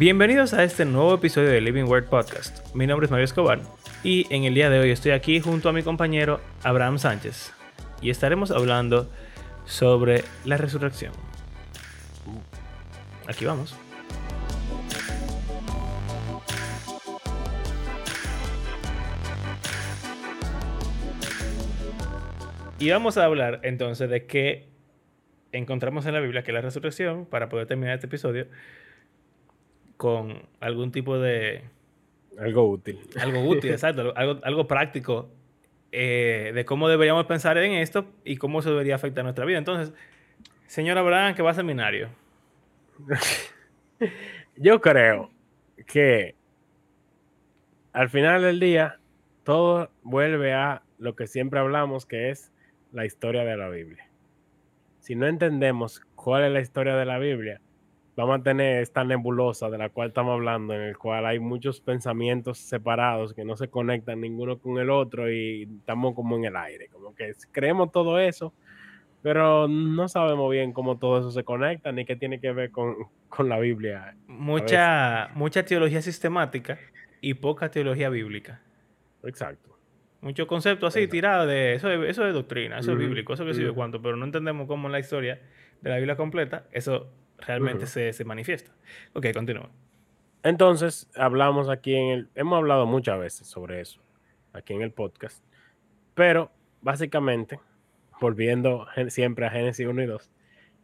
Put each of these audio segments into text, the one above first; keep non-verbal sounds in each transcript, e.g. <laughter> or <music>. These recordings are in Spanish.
Bienvenidos a este nuevo episodio de Living Word Podcast. Mi nombre es Mario Escobar y en el día de hoy estoy aquí junto a mi compañero Abraham Sánchez y estaremos hablando sobre la resurrección. Aquí vamos. Y vamos a hablar entonces de qué encontramos en la Biblia, que es la resurrección, para poder terminar este episodio con algún tipo de... Algo útil. Algo útil, <laughs> exacto. Algo, algo práctico eh, de cómo deberíamos pensar en esto y cómo eso debería afectar nuestra vida. Entonces, señor Abraham, que va a seminario. <laughs> Yo creo que al final del día todo vuelve a lo que siempre hablamos, que es la historia de la Biblia. Si no entendemos cuál es la historia de la Biblia, vamos a tener esta nebulosa de la cual estamos hablando, en el cual hay muchos pensamientos separados que no se conectan ninguno con el otro y estamos como en el aire, como que creemos todo eso, pero no sabemos bien cómo todo eso se conecta ni qué tiene que ver con, con la Biblia. Mucha, mucha teología sistemática y poca teología bíblica. Exacto. Muchos conceptos así tirados de eso, es, eso es doctrina, eso es bíblico, eso que sirve cuánto, pero no entendemos cómo en la historia de la Biblia completa eso realmente se, se, manifiesta. Ok, continúa. Entonces, hablamos aquí en el. Hemos hablado muchas veces sobre eso, aquí en el podcast. Pero, básicamente, volviendo siempre a Génesis 1 y 2,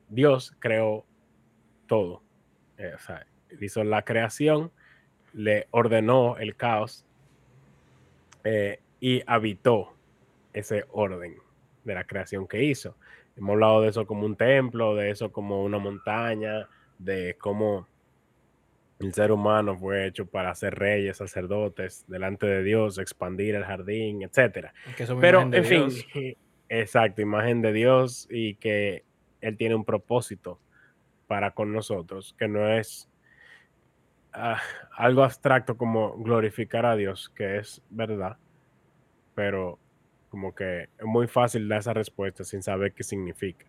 Dios creó todo. Eh, o sea, hizo la creación, le ordenó el caos eh, y habitó ese orden de la creación que hizo. Hemos hablado de eso como un templo, de eso como una montaña, de cómo el ser humano fue hecho para ser reyes, sacerdotes delante de Dios, expandir el jardín, etc. Pero, en fin, exacto, imagen de Dios y que Él tiene un propósito para con nosotros, que no es ah, algo abstracto como glorificar a Dios, que es verdad, pero como que es muy fácil dar esa respuesta sin saber qué significa.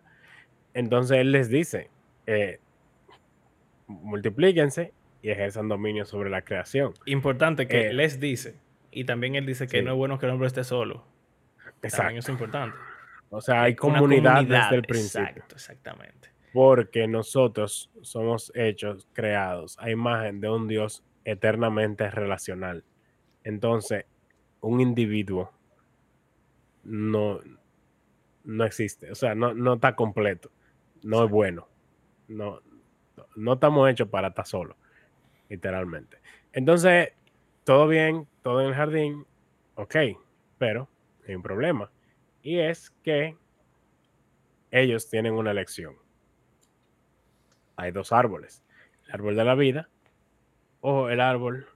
Entonces él les dice, eh, multiplíquense y ejerzan dominio sobre la creación. Importante que eh, les dice, y también él dice que no es bueno que el hombre esté solo. Exacto. También es importante. O sea, hay comunidad, desde el principio. Exacto, exactamente. Porque nosotros somos hechos, creados a imagen de un Dios eternamente relacional. Entonces, un individuo no, no existe. O sea, no, no está completo. No es bueno. No, no estamos hechos para estar solos, literalmente. Entonces, todo bien, todo en el jardín, ok, pero hay un problema. Y es que ellos tienen una elección. Hay dos árboles. El árbol de la vida o el árbol,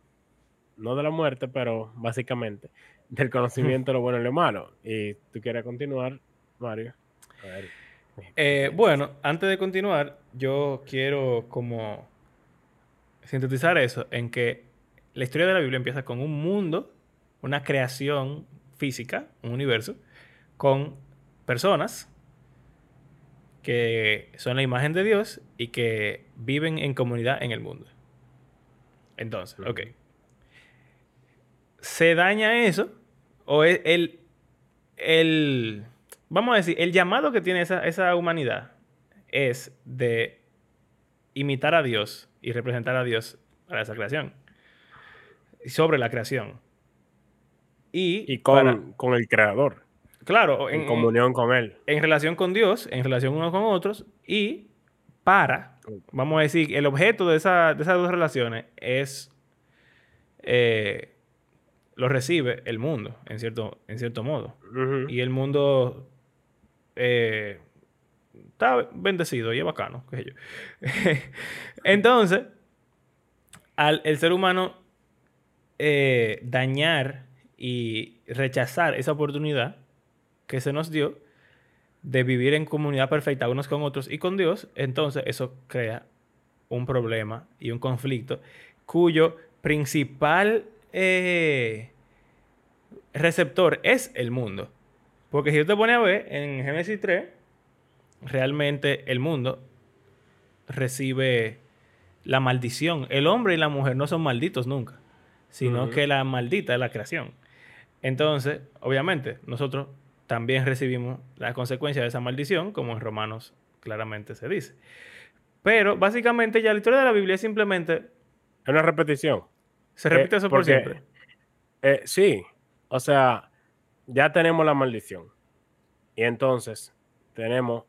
no de la muerte, pero básicamente del conocimiento de <laughs> lo bueno y lo malo. Y tú quieres continuar, Mario. Eh, bueno, antes de continuar, yo quiero como sintetizar eso en que la historia de la Biblia empieza con un mundo, una creación física, un universo, con personas que son la imagen de Dios y que viven en comunidad en el mundo. Entonces, ok. Se daña eso o el, el, vamos a decir, el llamado que tiene esa, humanidad es de imitar a Dios y representar a Dios para esa creación. Sobre la creación. Y, con, con, el creador. Claro. En, comunión con él. En relación con Dios, en relación unos con otros y para, vamos a decir, el objeto de, esa, de esas dos relaciones es eh, lo recibe el mundo, en cierto, en cierto modo. Y el mundo eh, está bendecido y es bacano, qué sé yo. <laughs> Entonces, al el ser humano eh, dañar y rechazar esa oportunidad que se nos dio de vivir en comunidad perfecta unos con otros y con Dios, entonces eso crea un problema y un conflicto cuyo principal eh, receptor es el mundo. Porque si yo te pone a ver en Génesis 3, realmente el mundo recibe la maldición. El hombre y la mujer no son malditos nunca, sino que la maldita es la creación. Entonces, obviamente, nosotros también recibimos la consecuencia de esa maldición, como en Romanos claramente se dice. Pero básicamente ya la historia de la Biblia es simplemente... Es una repetición. Se repite eh, eso por siempre. Eh, sí, o sea, ya tenemos la maldición. Y entonces tenemos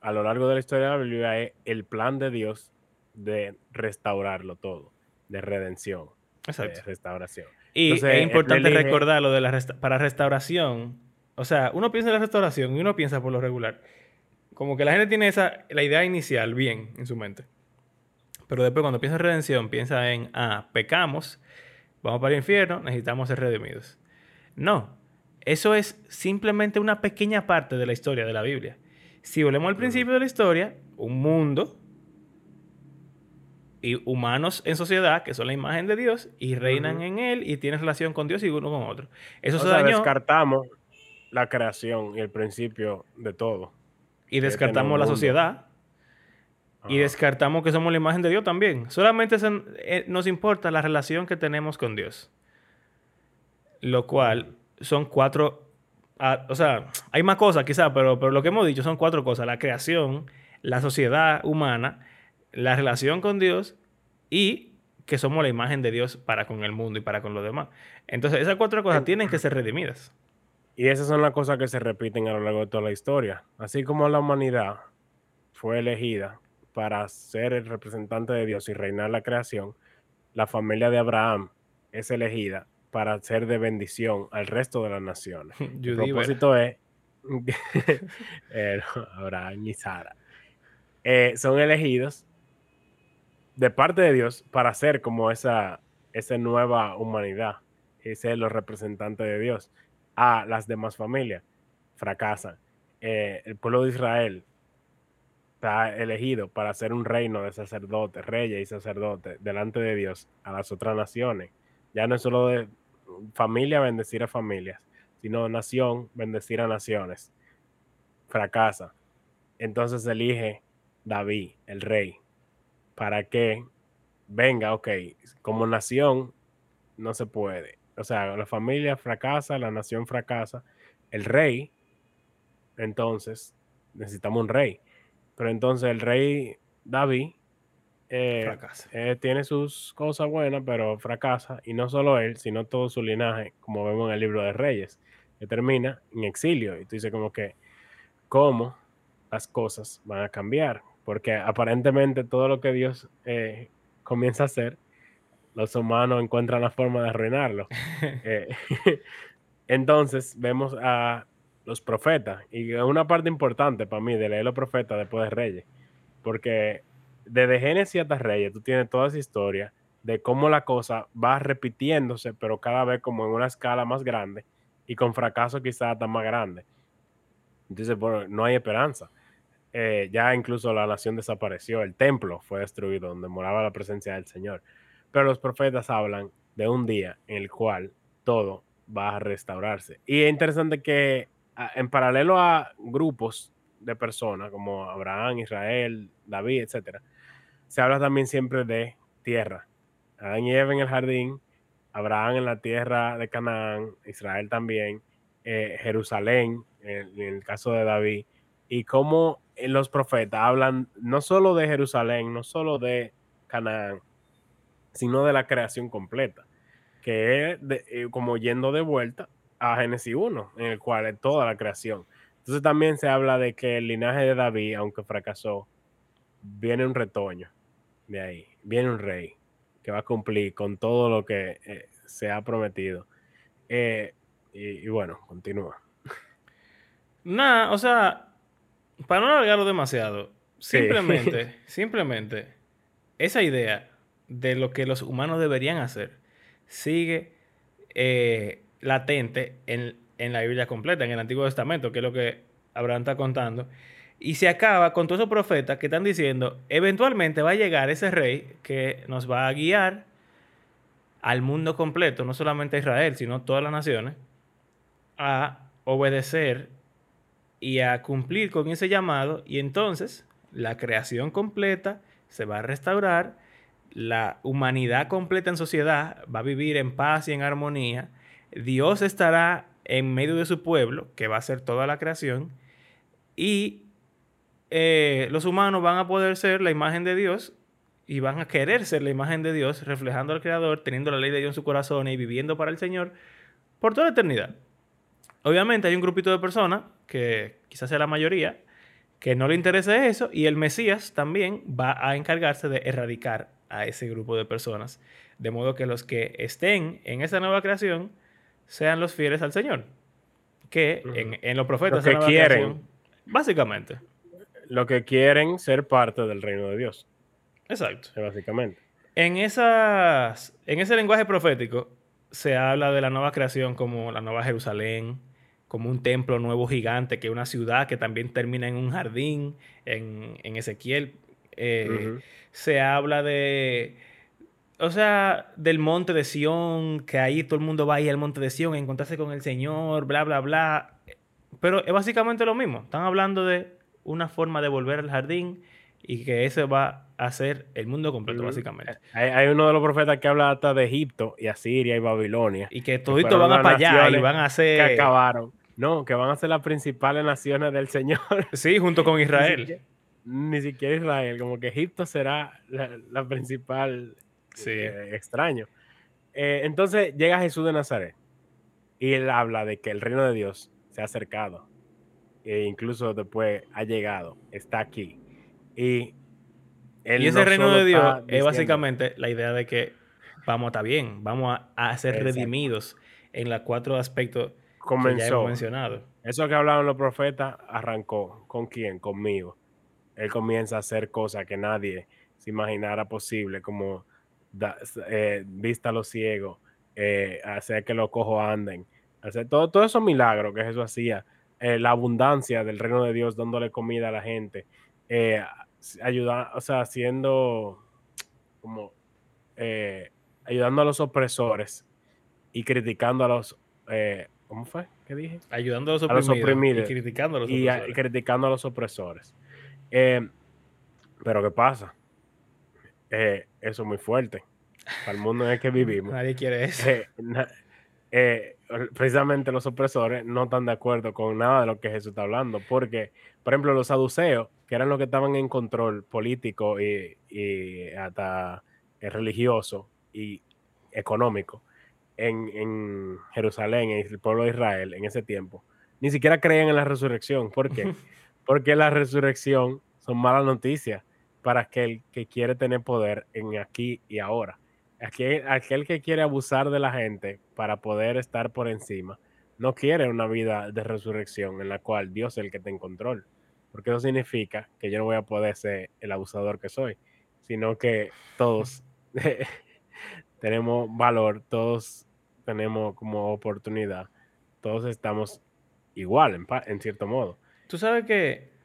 a lo largo de la historia de la Biblia el plan de Dios de restaurarlo todo, de redención, de restauración. Y es importante recordar lo de la para restauración. O sea, uno piensa en la restauración y uno piensa por lo regular. Como que la gente tiene esa, la idea inicial bien en su mente. Pero después cuando piensa en redención, piensa en, ah, pecamos, vamos para el infierno, necesitamos ser redimidos. No, eso es simplemente una pequeña parte de la historia de la Biblia. Si volvemos al principio de la historia, un mundo y humanos en sociedad que son la imagen de Dios y reinan en él y tienen relación con Dios y uno con otro. Eso se dañó. descartamos la creación y el principio de todo. Y descartamos la sociedad. Y descartamos que somos la imagen de Dios también. Solamente eh, nos importa la relación que tenemos con Dios. Lo cual son cuatro. Ah, o sea, hay más cosas quizás, pero, pero lo que hemos dicho son cuatro cosas: la creación, la sociedad humana la relación con Dios y que somos la imagen de Dios para con el mundo y para con los demás. Entonces, esas cuatro cosas tienen que ser redimidas. Y esas son las cosas que se repiten a lo largo de toda la historia. Así como la humanidad fue elegida para ser el representante de Dios y reinar la creación, la familia de Abraham es elegida para ser de bendición al resto de las naciones. <laughs> el propósito es <laughs> Abraham y Sara eh, son elegidos de parte de Dios para ser como esa, esa nueva humanidad y ser los representantes de Dios a las demás familias. Fracasan. Eh, el pueblo de Israel está elegido para ser un reino de sacerdotes, reyes y sacerdotes delante de Dios a las otras naciones. Ya no es solo de familia bendecir a familias, sino nación bendecir a naciones. Fracasa. Entonces elige David, el rey, para que venga, ok, como nación no se puede. O sea, la familia fracasa, la nación fracasa, el rey, entonces necesitamos un rey. Pero entonces el rey David eh, eh, tiene sus cosas buenas, pero fracasa. Y no solo él, sino todo su linaje, como vemos en el libro de Reyes, que termina en exilio. Y tú dices como que, ¿cómo las cosas van a cambiar? porque aparentemente todo lo que Dios eh, comienza a hacer, los humanos encuentran la forma de arruinarlo. <laughs> <laughs> Entonces vemos a los profetas, y es una parte importante para mí de leer los profetas después de Reyes, porque desde Génesis hasta Reyes tú tienes toda esa historia de cómo la cosa va repitiéndose, pero cada vez como en una escala más grande y con fracaso quizás hasta más grande. Entonces, bueno, no hay esperanza. Eh, ya incluso la nación desapareció, el templo fue destruido donde moraba la presencia del Señor. Pero los profetas hablan de un día en el cual todo va a restaurarse. Y es interesante que en paralelo a grupos de personas como Abraham, Israel, David, etc., se habla también siempre de tierra. Adán y Eva en el jardín, Abraham en la tierra de Canaán, Israel también, eh, Jerusalén, en, el caso de David, y cómo los profetas hablan no solo de Jerusalén, no solo de Canaán, sino de la creación completa, que es eh, como yendo de vuelta a Génesis 1, en el cual es toda la creación. Entonces también se habla de que el linaje de David, aunque fracasó, viene un retoño de ahí, viene un rey que va a cumplir con todo lo que eh, se ha prometido. Eh, y, y, bueno, continúa. Nada, o sea, para no alargarlo demasiado, simplemente, <laughs> simplemente, esa idea de lo que los humanos deberían hacer sigue eh, latente en, la Biblia completa, en el Antiguo Testamento, que es lo que Abraham está contando. Y se acaba con todos esos profetas que están diciendo, eventualmente va a llegar ese rey que nos va a guiar al mundo completo, no solamente a Israel, sino todas las naciones, a obedecer y a cumplir con ese llamado y entonces la creación completa se va a restaurar, la humanidad completa en sociedad va a vivir en paz y en armonía. Dios estará en medio de su pueblo, que va a ser toda la creación, y eh, los humanos van a poder ser la imagen de Dios y van a querer ser la imagen de Dios, reflejando al Creador, teniendo la ley de Dios en su corazón y viviendo para el Señor por toda la eternidad. Obviamente hay un grupito de personas, que quizás sea la mayoría, que no le interesa eso y el Mesías también va a encargarse de erradicar a ese grupo de personas, de modo que los que estén en esa nueva creación sean los fieles al Señor, que en, los profetas que quieren, básicamente, lo que quieren ser parte del reino de Dios. Exacto. básicamente. En, esas, en ese lenguaje profético se habla de la nueva creación como la nueva Jerusalén, como un templo nuevo gigante, que es una ciudad que también termina en un jardín, en, Ezequiel. Eh, se habla de, o sea, del monte de Sión, que ahí todo el mundo va a ir al monte de Sión a encontrarse con el Señor, bla, bla, bla. Pero es básicamente lo mismo. Están hablando de una forma de volver al jardín y que ese va a ser el mundo completo, básicamente. Hay, uno de los profetas que habla hasta de Egipto y Asiria y Babilonia. Y que toditos van a para allá y van a ser... Que acabaron. No, que van a ser las principales naciones del Señor. <laughs> Sí, junto con Israel. Ni siquiera, Israel, como que Egipto será la, principal sí. Eh, extraño. Eh, entonces llega Jesús de Nazaret y él habla de que el reino de Dios se ha acercado e incluso después ha llegado, está aquí. Y, ese reino de Dios es básicamente la idea de que vamos a estar bien, vamos a, ser redimidos en los cuatro aspectos Comenzó. que ya hemos mencionado. Eso que hablaban los profetas arrancó. ¿Con quién? Conmigo. Él comienza a hacer cosas que nadie se imaginara posible, como eh, vista a los ciegos, eh, hacer que los cojos anden, hacer todo, todo esos milagros que Jesús hacía eh, la abundancia del reino de Dios, dándole comida a la gente, eh, ayuda, o sea, haciendo como eh, ayudando a los opresores y criticando a los ¿cómo fue? ¿Qué dije? Ayudando a los oprimidos, y criticando a los opresores. Y, criticando a los opresores. pero ¿qué pasa? Eso es muy fuerte. Para el mundo en el que vivimos. Nadie quiere eso precisamente los opresores no están de acuerdo con nada de lo que Jesús está hablando, porque, por ejemplo, los saduceos, que eran los que estaban en control político y, hasta eh, religioso y económico en, Jerusalén, en el pueblo de Israel en ese tiempo, ni siquiera creían en la resurrección. ¿Por qué? <laughs> Porque la resurrección son malas noticias para aquel que quiere tener poder en aquí y ahora. Aquel, aquel que quiere abusar de la gente para poder estar por encima, no quiere una vida de resurrección en la cual Dios es el que está en control. Porque eso significa que yo no voy a poder ser el abusador que soy, sino que todos <laughs> tenemos valor, todos tenemos como oportunidad, todos estamos igual en, en cierto modo. Tú sabes que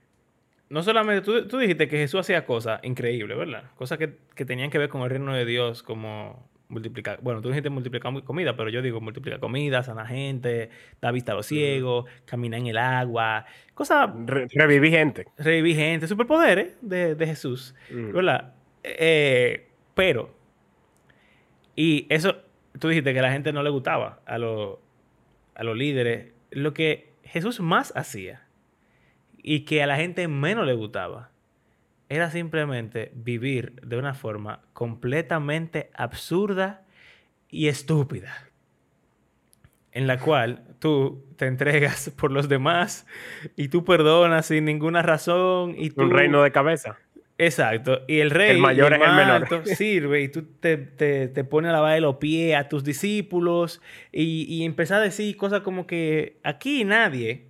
no solamente, tú, tú, dijiste que Jesús hacía cosas increíbles, ¿verdad? Cosas que, que, tenían que ver con el reino de Dios, como multiplicar, bueno, tú dijiste multiplicar comida, pero yo digo multiplicar comida, sana gente, da vista a los ciegos, camina en el agua, cosas... revivir gente. Revivir gente, superpoderes de, de Jesús, ¿verdad? Eh, pero, y eso, tú dijiste que a la gente no le gustaba, a, los a los líderes, lo que Jesús más hacía y que a la gente menos le gustaba era simplemente vivir de una forma completamente absurda y estúpida, en la cual tú te entregas por los demás y tú perdonas sin ninguna razón. Y Un reino de cabeza. Exacto. Y el rey, el mayor es el menor. <laughs> sirve y tú te, te, te pones a lavar los pies a tus discípulos y, y empezar a decir cosas como que aquí nadie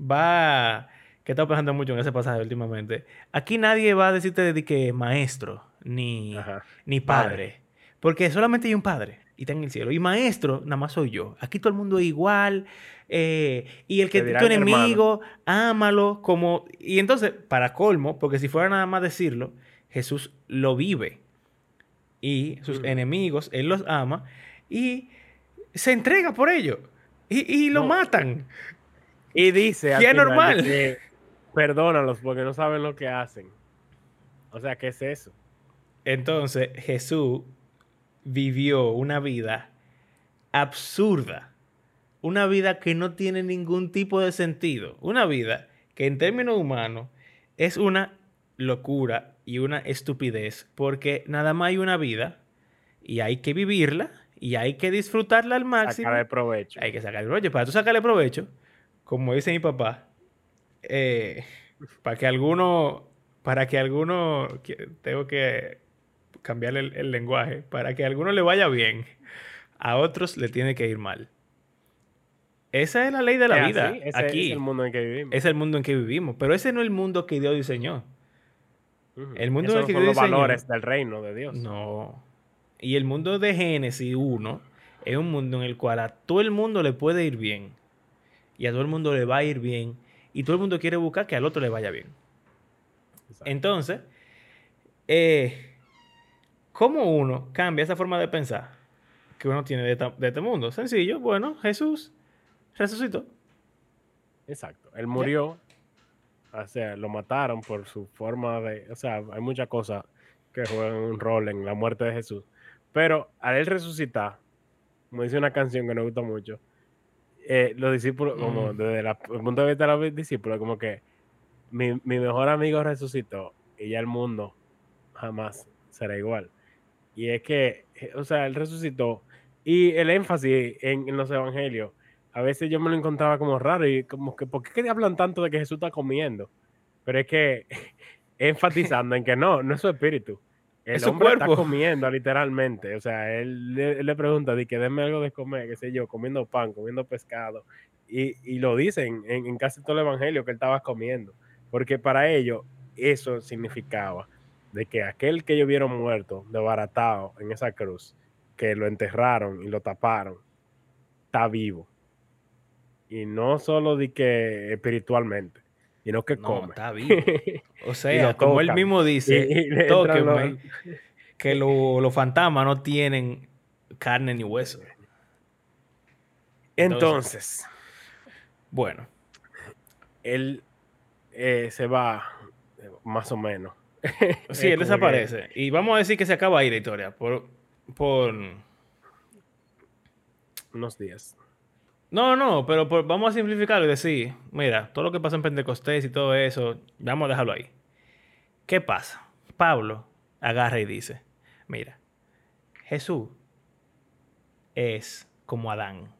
va que he estado pensando mucho en ese pasaje últimamente. Aquí nadie va a decirte de que maestro, ni, ni padre, Porque solamente hay un padre y está en el cielo. Y maestro, nada más soy yo. Aquí todo el mundo es igual. Eh, y el que es tu enemigo, ámalo como... Y entonces, para colmo, porque si fuera nada más decirlo, Jesús lo vive. Y sus mm. enemigos, Él los ama. Y se entrega por ello. Y, lo matan. Y dice... Es normal perdónalos porque no saben lo que hacen. O sea, ¿qué es eso? Entonces Jesús vivió una vida absurda, una vida que no tiene ningún tipo de sentido, una vida que en términos humanos es una locura y una estupidez, porque nada más hay una vida y hay que vivirla y hay que disfrutarla al máximo. Sacarle provecho. Hay que sacarle provecho. Para tú sacarle provecho, como dice mi papá, eh, para que alguno, para que alguno, tengo que cambiarle el, lenguaje, para que a alguno le vaya bien, a otros le tiene que ir mal. Esa es la ley de la vida. Aquí es el mundo en que vivimos. Es el mundo en que vivimos. Pero ese no es el mundo que Dios diseñó. El mundo en el que son los valores del reino de Dios. No. Y el mundo de Génesis 1 es un mundo en el cual a todo el mundo le puede ir bien. Y a todo el mundo le va a ir bien. Y todo el mundo quiere buscar que al otro le vaya bien. Entonces, eh, ¿cómo uno cambia esa forma de pensar que uno tiene de, de este mundo? Sencillo. Bueno, Jesús resucitó. Exacto. Él murió. O sea, lo mataron por su forma de. O sea, hay muchas cosas que juegan un rol en la muerte de Jesús. Pero al él resucitar, como dice una canción que nos gusta mucho, eh, los discípulos, como mm. desde el punto de vista de los discípulos, como que mi, mi, mejor amigo resucitó y ya el mundo jamás será igual. Y es que, o sea, él resucitó. Y el énfasis en, en los evangelios, a veces yo me lo encontraba como raro y como que, ¿por qué hablan tanto de que Jesús está comiendo? Pero es que <laughs> enfatizando en que no, no es su espíritu. El hombre está <laughs> comiendo literalmente. O sea, él, le pregunta, di que denme algo de comer, qué sé yo, comiendo pan, comiendo pescado. Y, lo dicen en, casi todo el evangelio que él estaba comiendo. Porque para ellos eso significaba de que aquel que ellos vieron muerto, desbaratado en esa cruz, que lo enterraron y lo taparon, está vivo. Y no solo de que espiritualmente, sino que come. Está vivo. O <laughs> sea, como él mismo dice, <laughs> que los fantasmas no tienen carne ni hueso. Entonces, bueno, él eh, se va más o menos. <laughs> sí, él desaparece. Y vamos a decir que se acaba ahí la historia por, por unos días. No, no, pero vamos a simplificarlo y decir, mira, todo lo que pasa en Pentecostés y todo eso, vamos a dejarlo ahí. ¿Qué pasa? Pablo agarra y dice, mira, Jesús es como Adán.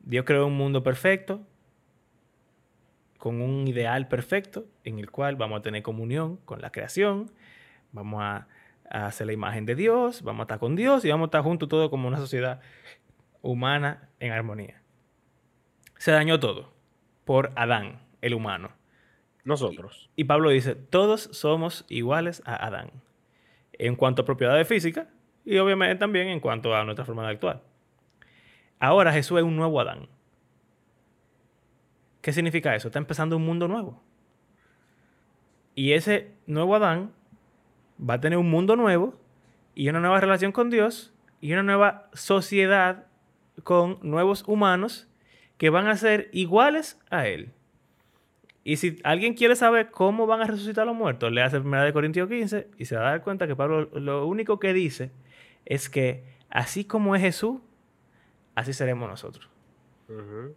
Dios creó un mundo perfecto, con un ideal perfecto, en el cual vamos a tener comunión con la creación, vamos a, a hacer la imagen de Dios, vamos a estar con Dios y vamos a estar juntos todo como una sociedad humana en armonía. Se dañó todo por Adán, el humano. Nosotros. Y, Pablo dice, todos somos iguales a Adán. En cuanto a propiedades físicas y obviamente también en cuanto a nuestra forma de actuar. Ahora Jesús es un nuevo Adán. ¿Qué significa eso? Está empezando un mundo nuevo. Y ese nuevo Adán va a tener un mundo nuevo y una nueva relación con Dios y una nueva sociedad con nuevos humanos que van a ser iguales a él. Y si alguien quiere saber cómo van a resucitar los muertos, le hace 1 de Corintios 15 y se va a dar cuenta que Pablo lo único que dice es que así como es Jesús, así seremos nosotros.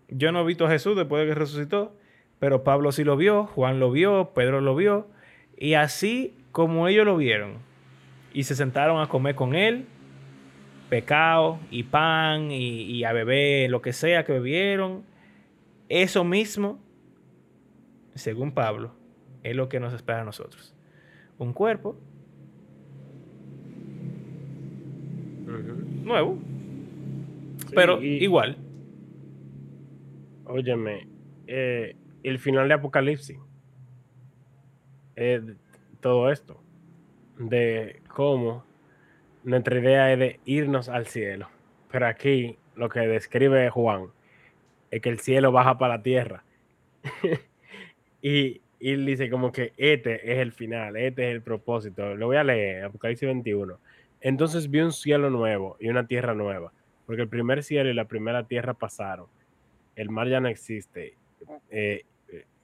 Yo no he visto a Jesús después de que resucitó, pero Pablo sí lo vio, Juan lo vio, Pedro lo vio, y así como ellos lo vieron y se sentaron a comer con él, pecado y pan y, a beber lo que sea que bebieron. Eso mismo, según Pablo, es lo que nos espera a nosotros. Un cuerpo nuevo, pero igual. Óyeme, eh, el final de Apocalipsis, todo esto, de cómo nuestra idea es de irnos al cielo. Pero aquí lo que describe Juan es que el cielo baja para la tierra. <laughs> y, él dice como que este es el final, este es el propósito. Lo voy a leer, Apocalipsis 21. Entonces vi un cielo nuevo y una tierra nueva, porque el primer cielo y la primera tierra pasaron. El mar ya no existe. Eh,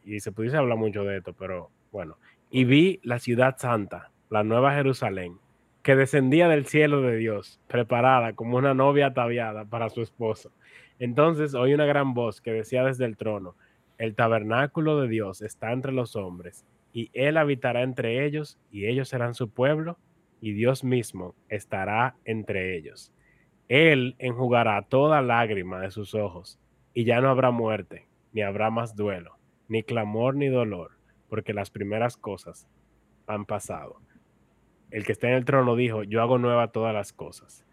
y se pudiese hablar mucho de esto, pero bueno. Y vi la ciudad santa, la nueva Jerusalén que descendía del cielo de Dios, preparada como una novia ataviada para su esposo. Entonces oí una gran voz que decía desde el trono, el tabernáculo de Dios está entre los hombres, y él habitará entre ellos, y ellos serán su pueblo, y Dios mismo estará entre ellos. Él enjugará toda lágrima de sus ojos, y ya no habrá muerte, ni habrá más duelo, ni clamor ni dolor, porque las primeras cosas han pasado. El que está en el trono dijo, yo hago nueva todas las cosas.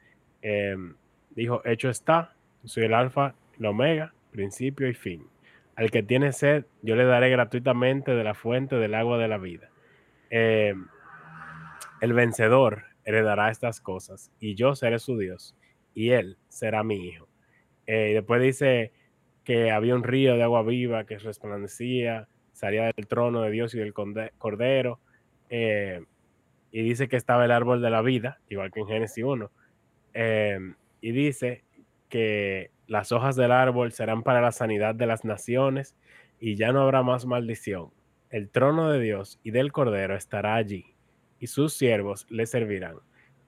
Em, dijo, hecho está, soy el alfa, el omega, principio y fin. Al que tiene sed, yo le daré gratuitamente de la fuente del agua de la vida. Em, el vencedor heredará estas cosas, y yo seré su Dios, y él será mi hijo. Eh, y después dice que había un río de agua viva que resplandecía, salía del trono de Dios y del cordero. Eh, y dice que estaba el árbol de la vida, igual que en Génesis 1. Em, y dice que las hojas del árbol serán para la sanidad de las naciones y ya no habrá más maldición. El trono de Dios y del Cordero estará allí y sus siervos le servirán.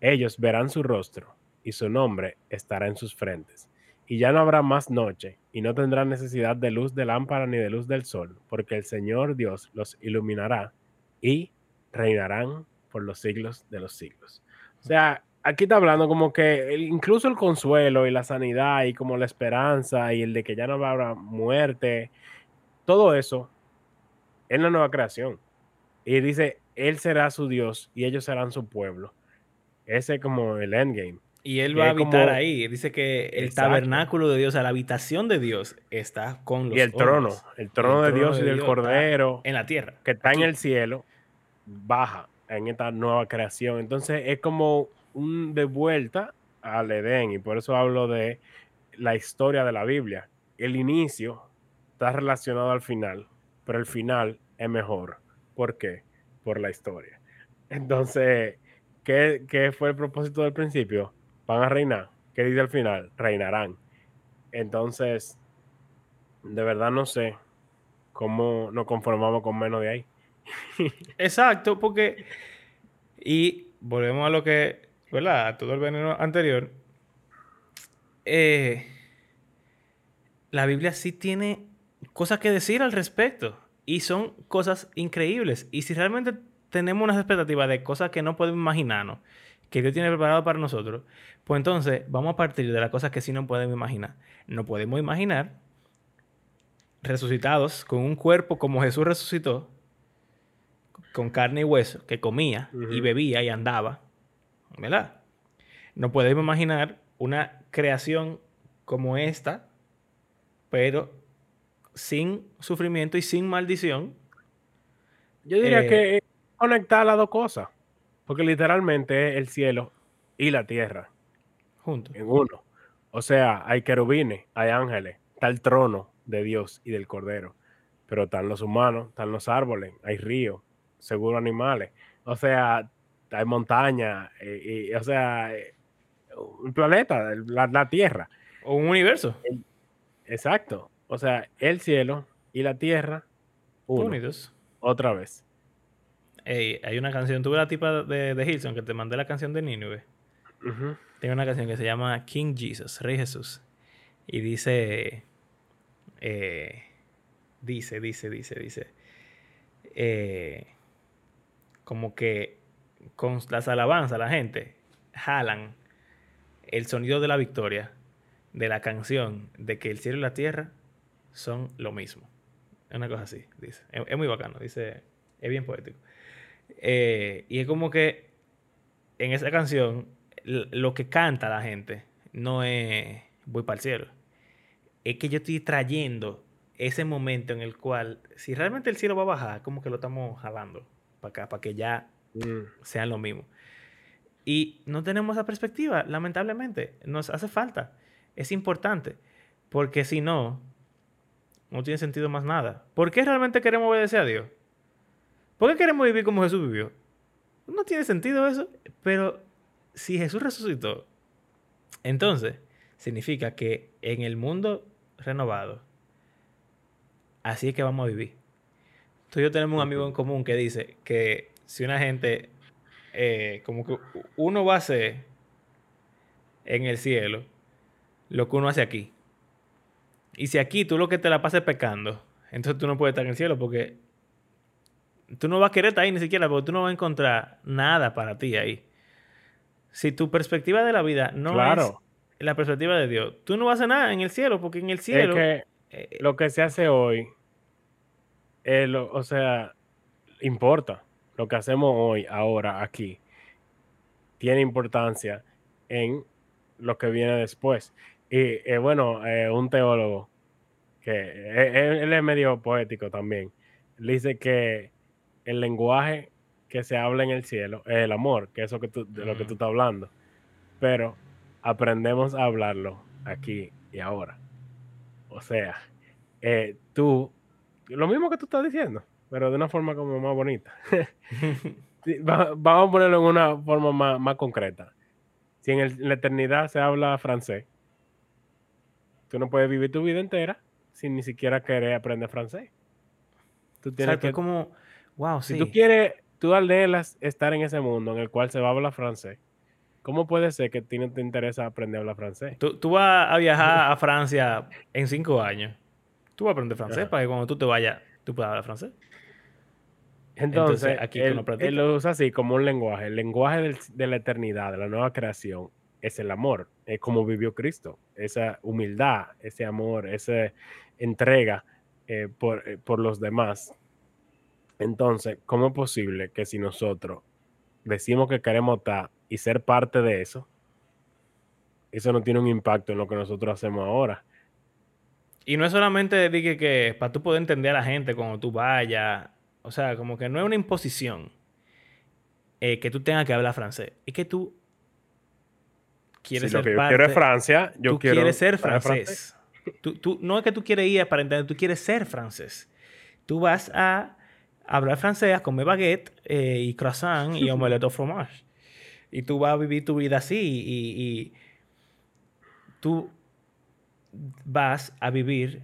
Ellos verán su rostro y su nombre estará en sus frentes. Y ya no habrá más noche, y no tendrán necesidad de luz de lámpara ni de luz del sol, porque el Señor Dios los iluminará y reinarán por los siglos de los siglos. O sea, aquí está hablando como que incluso el consuelo y la sanidad y como la esperanza y el de que ya no habrá muerte, todo eso es la nueva creación. Y dice, Él será su Dios y ellos serán su pueblo. Ese es como el endgame. Y él va a habitar ahí. Dice que el tabernáculo de Dios, la habitación de Dios, está con los Y el trono, el trono, de Dios y del Cordero. En la tierra. Que está en el cielo, baja en esta nueva creación. Entonces es como un de vuelta al Edén. Y por eso hablo de la historia de la Biblia. El inicio está relacionado al final, pero el final es mejor. ¿Por qué? Por la historia. Entonces, ¿qué, qué fue el propósito del principio? van a reinar. ¿Qué dice al final? Reinarán. Entonces, de verdad no sé cómo nos conformamos con menos de ahí. Exacto, porque. Y volvemos a lo que. ¿Verdad? A todo el veneno anterior. Eh, la Biblia sí tiene cosas que decir al respecto. Y son cosas increíbles. Y si realmente tenemos unas expectativas de cosas que no podemos imaginarnos que Dios tiene preparado para nosotros, pues entonces vamos a partir de las cosas que sí no podemos imaginar. No podemos imaginar resucitados con un cuerpo como Jesús resucitó, con carne y hueso, que comía y bebía y andaba, ¿verdad? No podemos imaginar una creación como esta, pero sin sufrimiento y sin maldición. Yo diría eh, que conectar las dos cosas. Porque literalmente es el cielo y la tierra. Juntos. En uno. O sea, hay querubines, hay ángeles, está el trono de Dios y del Cordero. Pero están los humanos, están los árboles, hay ríos, seguro animales. O sea, hay montañas, y, o sea, un planeta, la, tierra. O un universo. exacto. O sea, el cielo y la tierra unidos. Otra vez hay una canción, tuve la tipa de, de Hilson que te mandé la canción de Nínive. Tiene una canción que se llama King Jesus, Rey Jesús. Y dice, eh, dice, dice, dice, dice, eh, como que con las alabanzas la gente jalan el sonido de la victoria de la canción de que el cielo y la tierra son lo mismo. Es una cosa así, dice. es muy bacano, dice, es bien poético. Eh, y es como que en esa canción lo que canta la gente no es voy para el cielo. Es que yo estoy trayendo ese momento en el cual, si realmente el cielo va a bajar, como que lo estamos jalando para acá, para que ya mm. sean lo mismo. Y no tenemos esa perspectiva, lamentablemente. Nos hace falta. Es importante. Porque si no, no tiene sentido más nada. ¿Por qué realmente queremos obedecer a Dios? ¿Por qué queremos vivir como Jesús vivió? No tiene sentido eso, pero si Jesús resucitó, entonces significa que en el mundo renovado, así es que vamos a vivir. Tú y yo tenemos un amigo en común que dice que si una gente eh, como que uno va a hacer en el cielo lo que uno hace aquí. Y si aquí tú lo que te la pases pecando, entonces tú no puedes estar en el cielo porque tú no vas a querer estar ahí ni siquiera porque tú no vas a encontrar nada para ti ahí. Si tu perspectiva de la vida no es la perspectiva de Dios, tú no vas a hacer nada en el cielo porque en el cielo... Es que eh, lo que se hace hoy, o sea, importa. Lo que hacemos hoy, ahora, aquí, tiene importancia en lo que viene después. Y eh, bueno, eh, un teólogo, que él es medio poético también, dice que el lenguaje que se habla en el cielo es el amor, que es eso que tú, de lo que tú estás hablando. Pero aprendemos a hablarlo aquí y ahora. O sea, eh, tú, lo mismo que tú estás diciendo, pero de una forma como más bonita. <laughs> vamos a ponerlo en una forma más, concreta. Si en, la eternidad se habla francés, tú no puedes vivir tu vida entera sin ni siquiera querer aprender francés. Tú tienes que... como Wow, si tú quieres, tú anhelas estar en ese mundo en el cual se va a hablar francés, ¿cómo puede ser que a ti no te interesa aprender a hablar francés? Tú, vas a viajar a Francia en cinco años. Tú vas a aprender francés para que cuando tú te vayas, tú puedas hablar francés. Entonces, aquí él, él, lo usa así como un lenguaje. El lenguaje de la eternidad, de la nueva creación, es el amor. Es como vivió Cristo. Esa humildad, ese amor, esa entrega eh, por, eh, por los demás entonces, ¿cómo es posible que si nosotros decimos que queremos estar y ser parte de eso, eso no tiene un impacto en lo que nosotros hacemos ahora? Y no es solamente que, que para tú poder entender a la gente cuando tú vayas, o sea, como que no es una imposición eh, que tú tengas que hablar francés, es que tú quieres ser yo quiero es Francia, yo tú quiero quieres ser francés. Tú, no es que tú quieres ir para entender, tú quieres ser francés. Tú vas a hablar francés, comer baguette eh, y croissant y omelette au fromage. Y tú vas a vivir tu vida así y, tú vas a vivir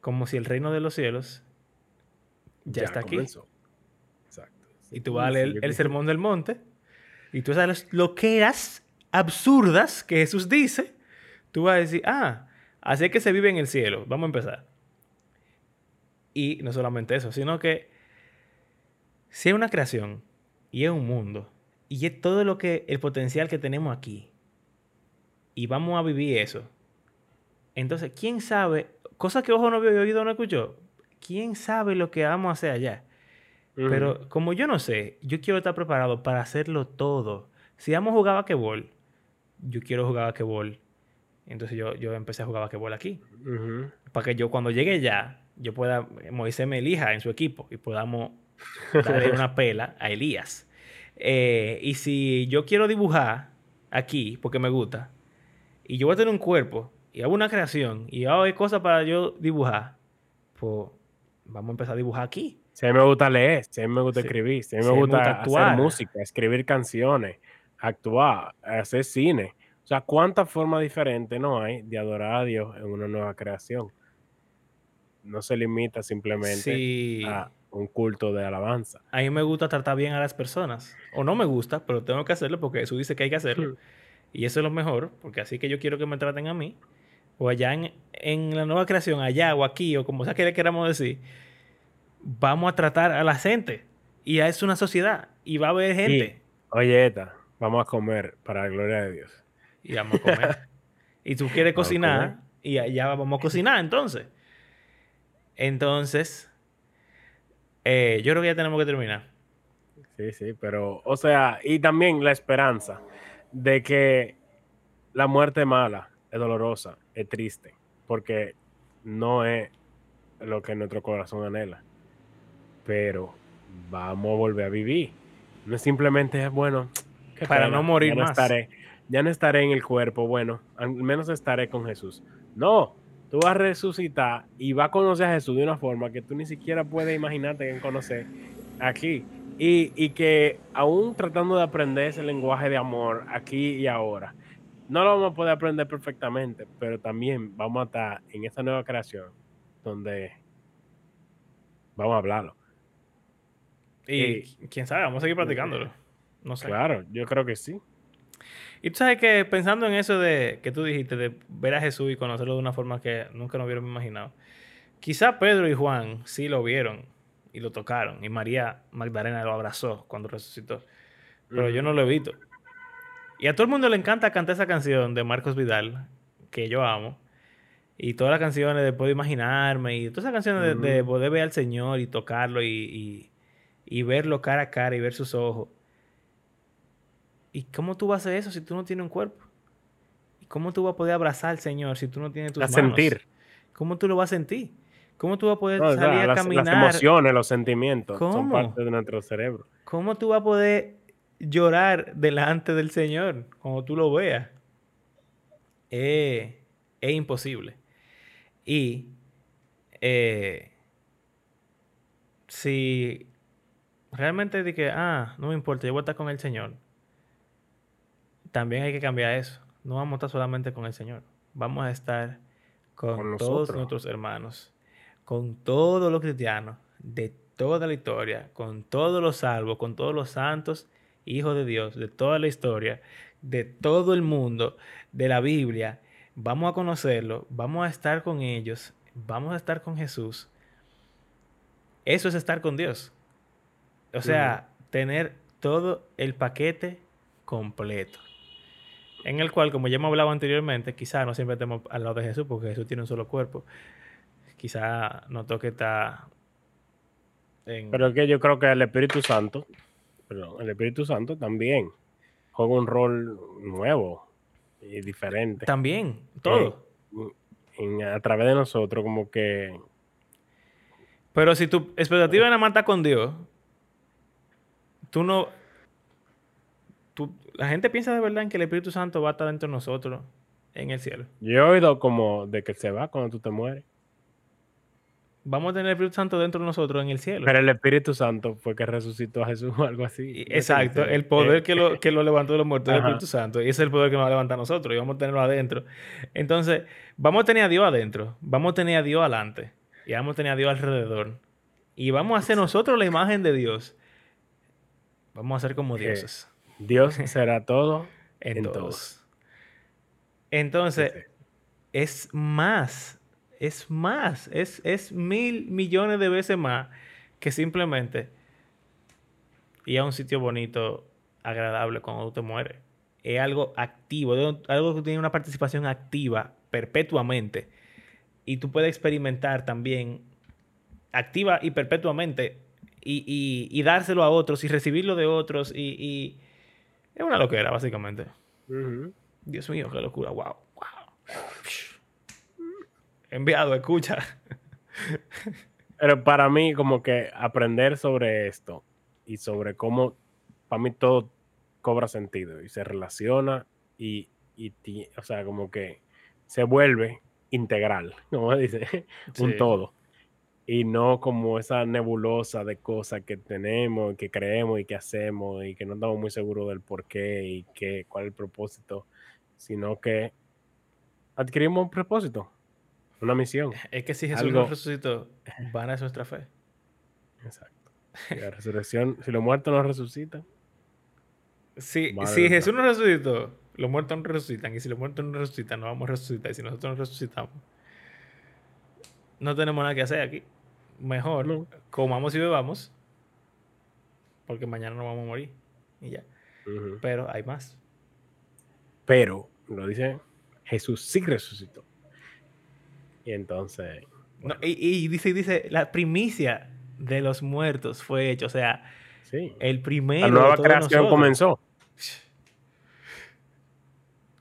como si el reino de los cielos ya, está aquí. Exacto. Y tú vas a leer el sermón del monte y tú sabes lo que eras absurdas que Jesús dice. Tú vas a decir, ah, así es que se vive en el cielo. Vamos a empezar. Y no solamente eso, sino que si es una creación y es un mundo y es todo lo que el potencial que tenemos aquí y vamos a vivir eso, entonces, ¿quién sabe? Cosa que ojo no vio y oído no escuchó. ¿Quién sabe lo que vamos a hacer allá? Pero como yo no sé, yo quiero estar preparado para hacerlo todo. Si vamos a jugar basquetbol, yo quiero jugar basquetbol. Entonces yo, yo empecé a jugar basquetbol aquí. Para que yo cuando llegue ya, yo pueda, Moisés me elija en su equipo y podamos <laughs> darle una pela a Elías. Eh, y si yo quiero dibujar aquí, porque me gusta, y yo voy a tener un cuerpo, y hago una creación, y hago cosas para yo dibujar, pues vamos a empezar a dibujar aquí. Si a mí me gusta leer, si a mí me gusta escribir, si a mí me, gusta, hacer música, escribir canciones, actuar, hacer cine. O sea, ¿cuántas formas diferentes no hay de adorar a Dios en una nueva creación? No se limita simplemente a un culto de alabanza. A mí me gusta tratar bien a las personas. O no me gusta, pero tengo que hacerlo porque Jesús dice que hay que hacerlo. Hmm. Y eso es lo mejor, porque así que yo quiero que me traten a mí. O allá en, la nueva creación, allá o aquí, o como sea que le queramos decir, vamos a tratar a la gente. Y es una sociedad. Y va a haber gente. oye, Eta, vamos a comer para la gloria de Dios. Y vamos a comer. y tú quieres <laughs> cocinar, y allá vamos a cocinar entonces. Entonces, eh, yo creo que ya tenemos que terminar. Sí, sí, pero, o sea, y también la esperanza de que la muerte mala, es dolorosa, es triste, porque no es lo que nuestro corazón anhela. Pero vamos a volver a vivir. No es simplemente, bueno, <tsk> para no morir ya no Estaré, ya no estaré en el cuerpo, bueno, al menos estaré con Jesús. No, tú vas a resucitar y vas a conocer a Jesús de una forma que tú ni siquiera puedes imaginarte en conocer aquí. Y, y, que aún tratando de aprender ese lenguaje de amor aquí y ahora, no lo vamos a poder aprender perfectamente, pero también vamos a estar en esa nueva creación donde vamos a hablarlo. Y, quién sabe, vamos a seguir practicándolo. No sé. Claro, yo creo que sí. Y tú sabes que pensando en eso de que tú dijiste, de ver a Jesús y conocerlo de una forma que nunca nos hubiéramos imaginado, quizá Pedro y Juan sí lo vieron y lo tocaron, y María Magdalena lo abrazó cuando resucitó, pero yo no lo he visto. Y a todo el mundo le encanta cantar esa canción de Marcos Vidal, que yo amo, y todas las canciones de Puedo Imaginarme, y todas esas canciones de, de poder ver al Señor y tocarlo y, y, y verlo cara a cara y ver sus ojos. ¿Y cómo tú vas a hacer eso si tú no tienes un cuerpo? ¿Y cómo tú vas a poder abrazar al Señor si tú no tienes tus A manos? sentir. ¿Cómo tú lo vas a sentir? ¿Cómo tú vas a poder No, o sea, salir a las, caminar? las emociones, los sentimientos son ¿Cómo? parte de nuestro cerebro. ¿Cómo tú vas a poder llorar delante del Señor cuando tú lo veas? Eh, es imposible. Y eh, si realmente de que, ah, no me importa, yo voy a estar con el Señor, también hay que cambiar eso. No vamos a estar solamente con el Señor. Vamos a estar con, Con todos nuestros hermanos, con todos los cristianos de toda la historia, con todos los salvos, con todos los santos, hijos de Dios, de toda la historia, de todo el mundo, de la Biblia. Vamos a conocerlo, vamos a estar con ellos, vamos a estar con Jesús. Eso es estar con Dios. O sea, tener todo el paquete completo. En el cual, como ya hemos hablado anteriormente, quizá no siempre estemos al lado de Jesús, porque Jesús tiene un solo cuerpo. Quizá nos toque estar en... Pero es que yo creo que el Espíritu Santo, perdón, el Espíritu Santo también juega un rol nuevo y diferente. También, todo. En- a través de nosotros, como que Pero si tu expectativa nada más está con Dios, tú no... tú- la gente piensa de verdad en que el Espíritu Santo va a estar dentro de nosotros en el cielo. yo he oído como de que se va cuando tú te mueres. Vamos a tener el Espíritu Santo dentro de nosotros en el cielo. Pero el Espíritu Santo fue que resucitó a Jesús o algo así. Y- ¿No se Exacto, el poder Eh, que lo, que lo levantó de los muertos es el. Espíritu Santo. Y ese es el poder que nos va a levantar a nosotros. Y vamos a tenerlo adentro. Entonces, vamos a tener a Dios adentro. Vamos a tener a Dios adelante. Y vamos a tener a Dios alrededor. Y vamos a hacer nosotros la imagen de Dios. Vamos a ser como Que dioses. Dios <laughs> será todo En, en todos. todos. Entonces, es más. Es más. Es, es mil millones de veces más que simplemente ir a un sitio bonito, agradable cuando tú te mueres. Es algo activo, algo que tiene una participación activa perpetuamente. Y tú puedes experimentar también activa y perpetuamente y, y- y dárselo a otros y recibirlo de otros. Y, y es una loquera, básicamente. Dios mío, qué locura. Wow. wow. <laughs> Enviado, escucha. Pero para mí, como que aprender sobre esto y sobre cómo, para mí todo cobra sentido y se relaciona y, y o sea, como que se vuelve integral, <laughs> como dice, un Sí. todo. Y no como esa nebulosa de cosas que tenemos, que creemos y que hacemos y que no estamos muy seguros del por qué y qué, cuál es el propósito, sino que adquirimos un propósito, una misión. Es que si Jesús Algo- nos resucitó, van a es nuestra fe. Exacto. Y la resurrección, si los muertos no resucitan, Si, si. Jesús nos resucitó, los muertos no resucitan. Y si los muertos no resucitan, no vamos a resucitar. Y si nosotros no resucitamos, no tenemos nada que hacer aquí. Mejor No. comamos y bebamos, porque mañana no vamos a morir. Y ya. Pero hay más. pero lo dice Jesús sí resucitó. Y entonces, No, y, y dice, dice, la primicia de los muertos fue hecho. O sea, sí, el primero. la de nueva todos creación nosotros. comenzó.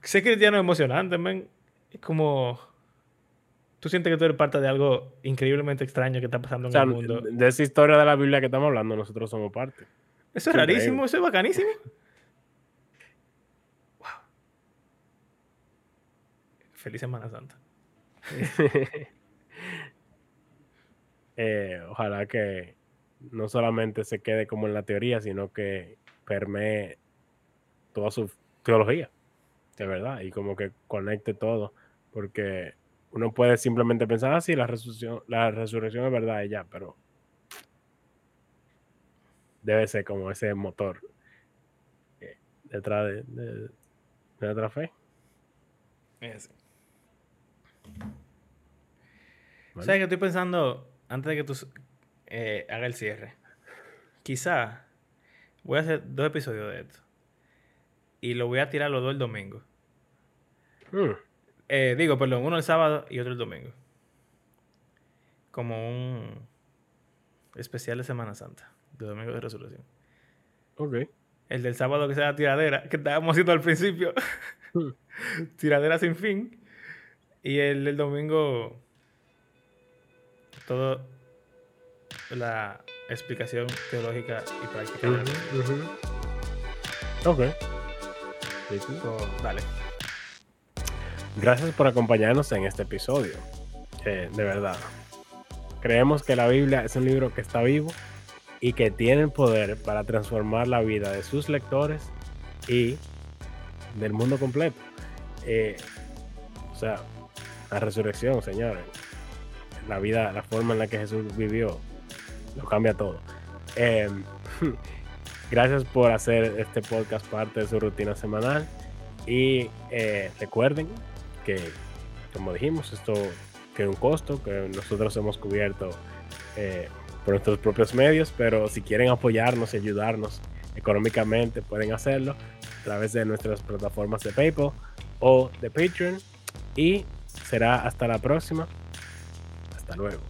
Ser cristiano es emocionante, men. Es como. Tú sientes que tú eres parte de algo increíblemente extraño que está pasando O en el mundo. de de esa historia de la Biblia que estamos hablando, nosotros somos parte. Eso es increíble. rarísimo, eso es bacanísimo. <laughs> Wow. Feliz Semana Santa. <laughs> Eh, ojalá que no solamente se quede como en la teoría, sino que permee toda su teología, de verdad, y como que conecte todo, porque uno puede simplemente pensar, ah, sí, la resurrección, la resurrección es verdad y ya, pero debe ser como ese motor detrás de, de, de otra fe. Es. Vale. ¿Sabes que estoy pensando, antes de que tú eh, haga el cierre? Quizá voy a hacer dos episodios de esto. Y lo voy a tirar los dos el domingo. Mm, Eh, digo, perdón, uno el sábado y otro el domingo. Como un especial de Semana Santa, de Domingo de Resurrección. ok. El del sábado que sea la tiradera, que estábamos haciendo al principio. Mm. <laughs> tiradera sin fin. Y el del domingo, todo la explicación teológica y práctica. de la. Ok. So, dale. Gracias por acompañarnos en este episodio. Eh, de verdad. Creemos que la Biblia es un libro que está vivo y que tiene el poder para transformar la vida de sus lectores y del mundo completo. Eh, o sea, la resurrección, señores. La vida, la forma en la que Jesús vivió, lo cambia todo. Eh, <laughs> gracias por hacer este podcast parte de su rutina semanal. Y eh, recuerden que, como dijimos, esto tiene un costo que nosotros hemos cubierto eh, por nuestros propios medios, pero si quieren apoyarnos y ayudarnos económicamente, pueden hacerlo a través de nuestras plataformas de PayPal o de Patreon. Y será hasta la próxima. Hasta luego.